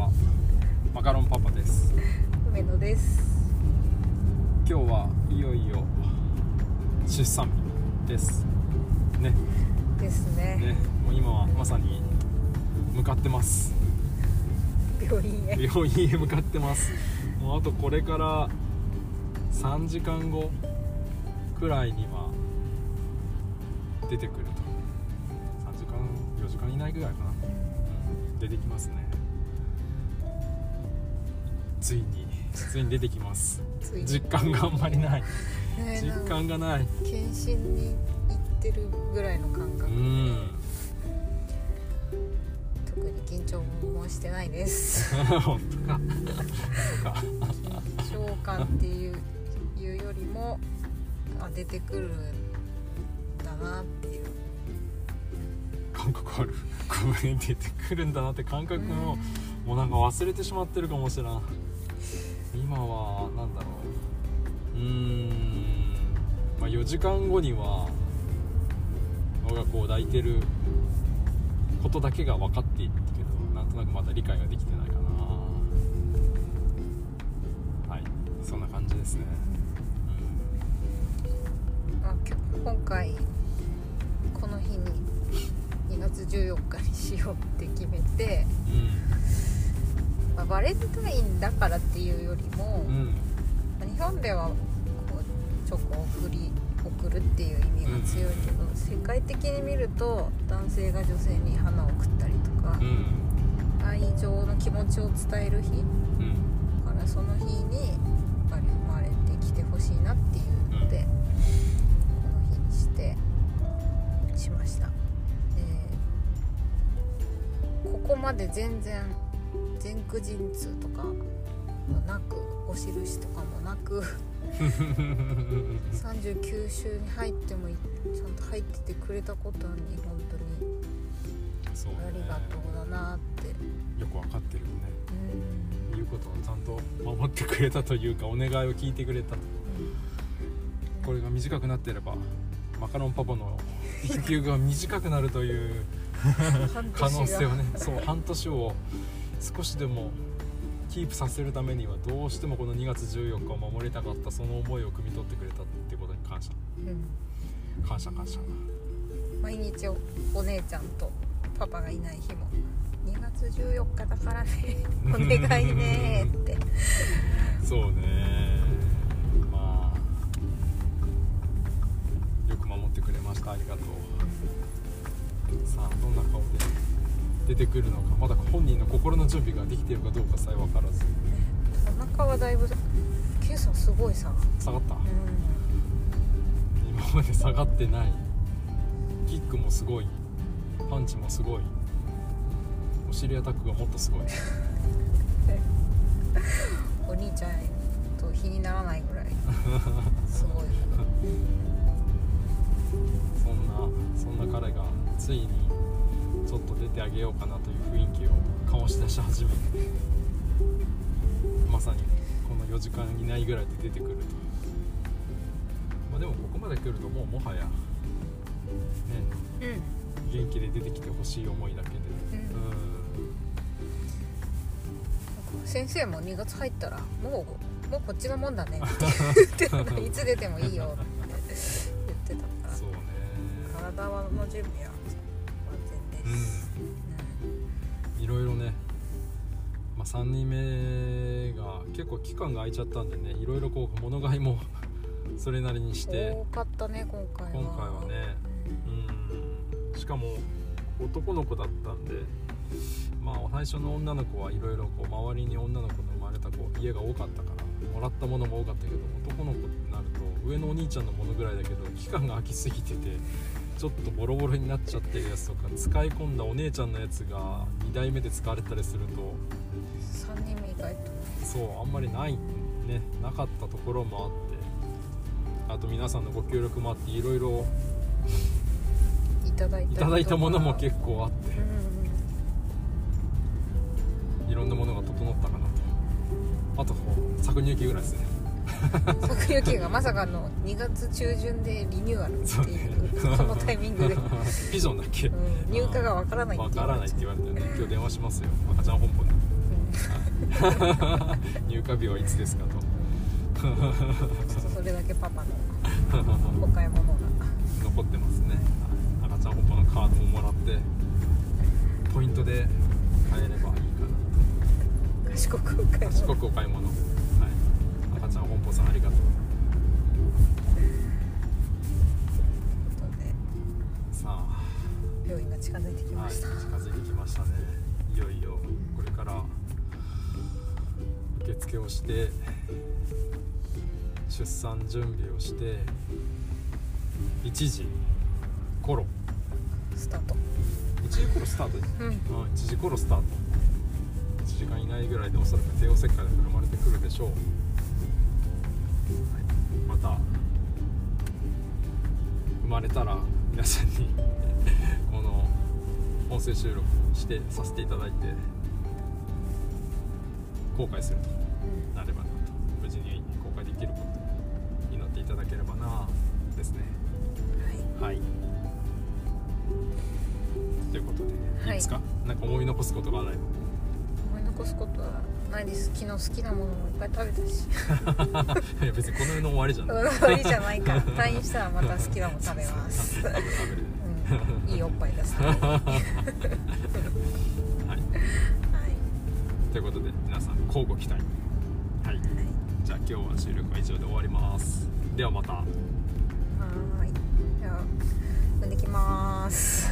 はマカロンパパです。梅野です。今日はいよいよ出産日です。ね。ですね。ね。もう今はまさに向かってます。病院へ。病院へ向かってます。もうあとこれから3時間後くらいには出てくると。3時間4時間以内ぐらいかな、うん、出てきますねついについに出てきます。実感があんまりない。ね実感がない。検診に行ってるぐらいの感う覚、ん。特に緊張もしてないです。本当か。緊張感っていういうよりもあ出てくるんだなっていう。感覚ある。この辺出てくるんだなって感覚も、もうなんか忘れてしまってるかもしれん今はなんだろう。うーん、まあ、4時間後には我が子を抱いてることだけが分かっているけどなんとなくまだ理解ができてないかな。はい。そんな感じですね。あきょ今回この日に2月14日にしようって決めて、うんまあ、バレンタインだからっていうよりも、うん。日本ではこうチョコを送り送るっていう意味が強いけど、世界的に見ると男性が女性に花を送ったりとかう、ん。愛情の気持ちを伝える日。うん。だからその日にやっぱり生まれてきてほしいなっていうので、この日にしてしました、でここまで全然前駆陣痛とかもなくお印とかもなく 39週に入ってもいちゃんと入っててくれたことに本当に。ありがとうだなって。よく分かってるよね。うん。言うことをちゃんと守ってくれたというかお願いを聞いてくれたと。これが短くなってればマカロンパパの 育休が短くなるという半可能性をねそう半年を少しでもキープさせるためにはどうしてもこの2月14日を守りたかったその思いを汲み取ってくれたってことに感謝。うん感謝感謝。毎日おお姉ちゃんとパパがいない日も。2月14日だからね。お願いねって。そうねまあ。よく守ってくれました。ありがとう。さあどんな顔で？出てくるのかまだ本人の心の準備ができているかどうかさえ分からず。お腹はだいぶ今朝すごいさ、下がった？う今まで下がってない。キックもすごい。パンチもすごい。お尻アタックがもっとすごい。ん、お兄ちゃんと比にならないぐらい。すごい。そんなそんな彼がついにちょっと出てあげようかなという雰囲気を醸し出し始めてまさにこの4時間以内ぐらいで出てくるとまあでもここまで来るともうもはやねうん元気で出てきてほしい思いだけで。うん。先生も2月入ったらもうもうこっちのもんだねって。言ってたいつ出てもいいよって言ってたから。うんそうね。体の準備は万全です、いろいろね、まあ、3人目が結構期間が空いちゃったんでねいろいろこう物買いも それなりにして。多かったね今回は。今回はね。うん。しかも男の子だったんでまあ最初の女の子はいろいろこう周りに女の子の生まれた子家が多かったからもらったものも多かったけど男の子になると上のお兄ちゃんのものぐらいだけど期間が空きすぎててちょっとボロボロになっちゃってるやつとか使い込んだお姉ちゃんのやつが2代目で使われたりすると。3人目意外と。そうあんまりないねなかったところもあって。あと皆さんのご協力もあっていろいろいただいたものも構結構あって。うんいろんなものが整ったかなと。あと搾乳機ぐらいですね。作有期がまさかの2月中旬でリニューアルっていうこのタイミングで、うん、ピジョンだっけ？入荷がわからないってわからないって言われてね今日電話しますよ。赤ちゃん。本舗に入荷日はいつですかと。ちょっとそれだけパパのお買い物が。残ってますね、はい。赤ちゃん本舗のカードももらってポイントで買えればいいかな。賢くお買い賢物くお買い物、はい、赤ちゃん本舗さんありがとうさあ病院が近づいてきまはい、した、近づいてきました。ねいよいよこれから受付をして出産準備をして1時頃スタート。1時頃スタートです。うん。うん、1時頃スタート。1時間以内ぐらいでおそらく帝王切開で生まれてくるでしょう、はい、また生まれたら皆さんにこの音声収録をしてさせていただいて公開するとなればなと無事に公開できることを祈っていただければなですね。はい。はい。ということで、はいい、いですか？なんか思い残すことがない思い残すことはないです。昨日好きなものもいっぱい食べたし。いや別にこの世の終わりじゃない。終わりじゃないから。退院したらまた好きなもの食べます、うん、いいおっぱい出すためにはい。はい。ということで皆さん交互期待。はい。はい。じゃあ今日は収録は以上で終わります。ではまた。はーい。じゃあ、産んできます。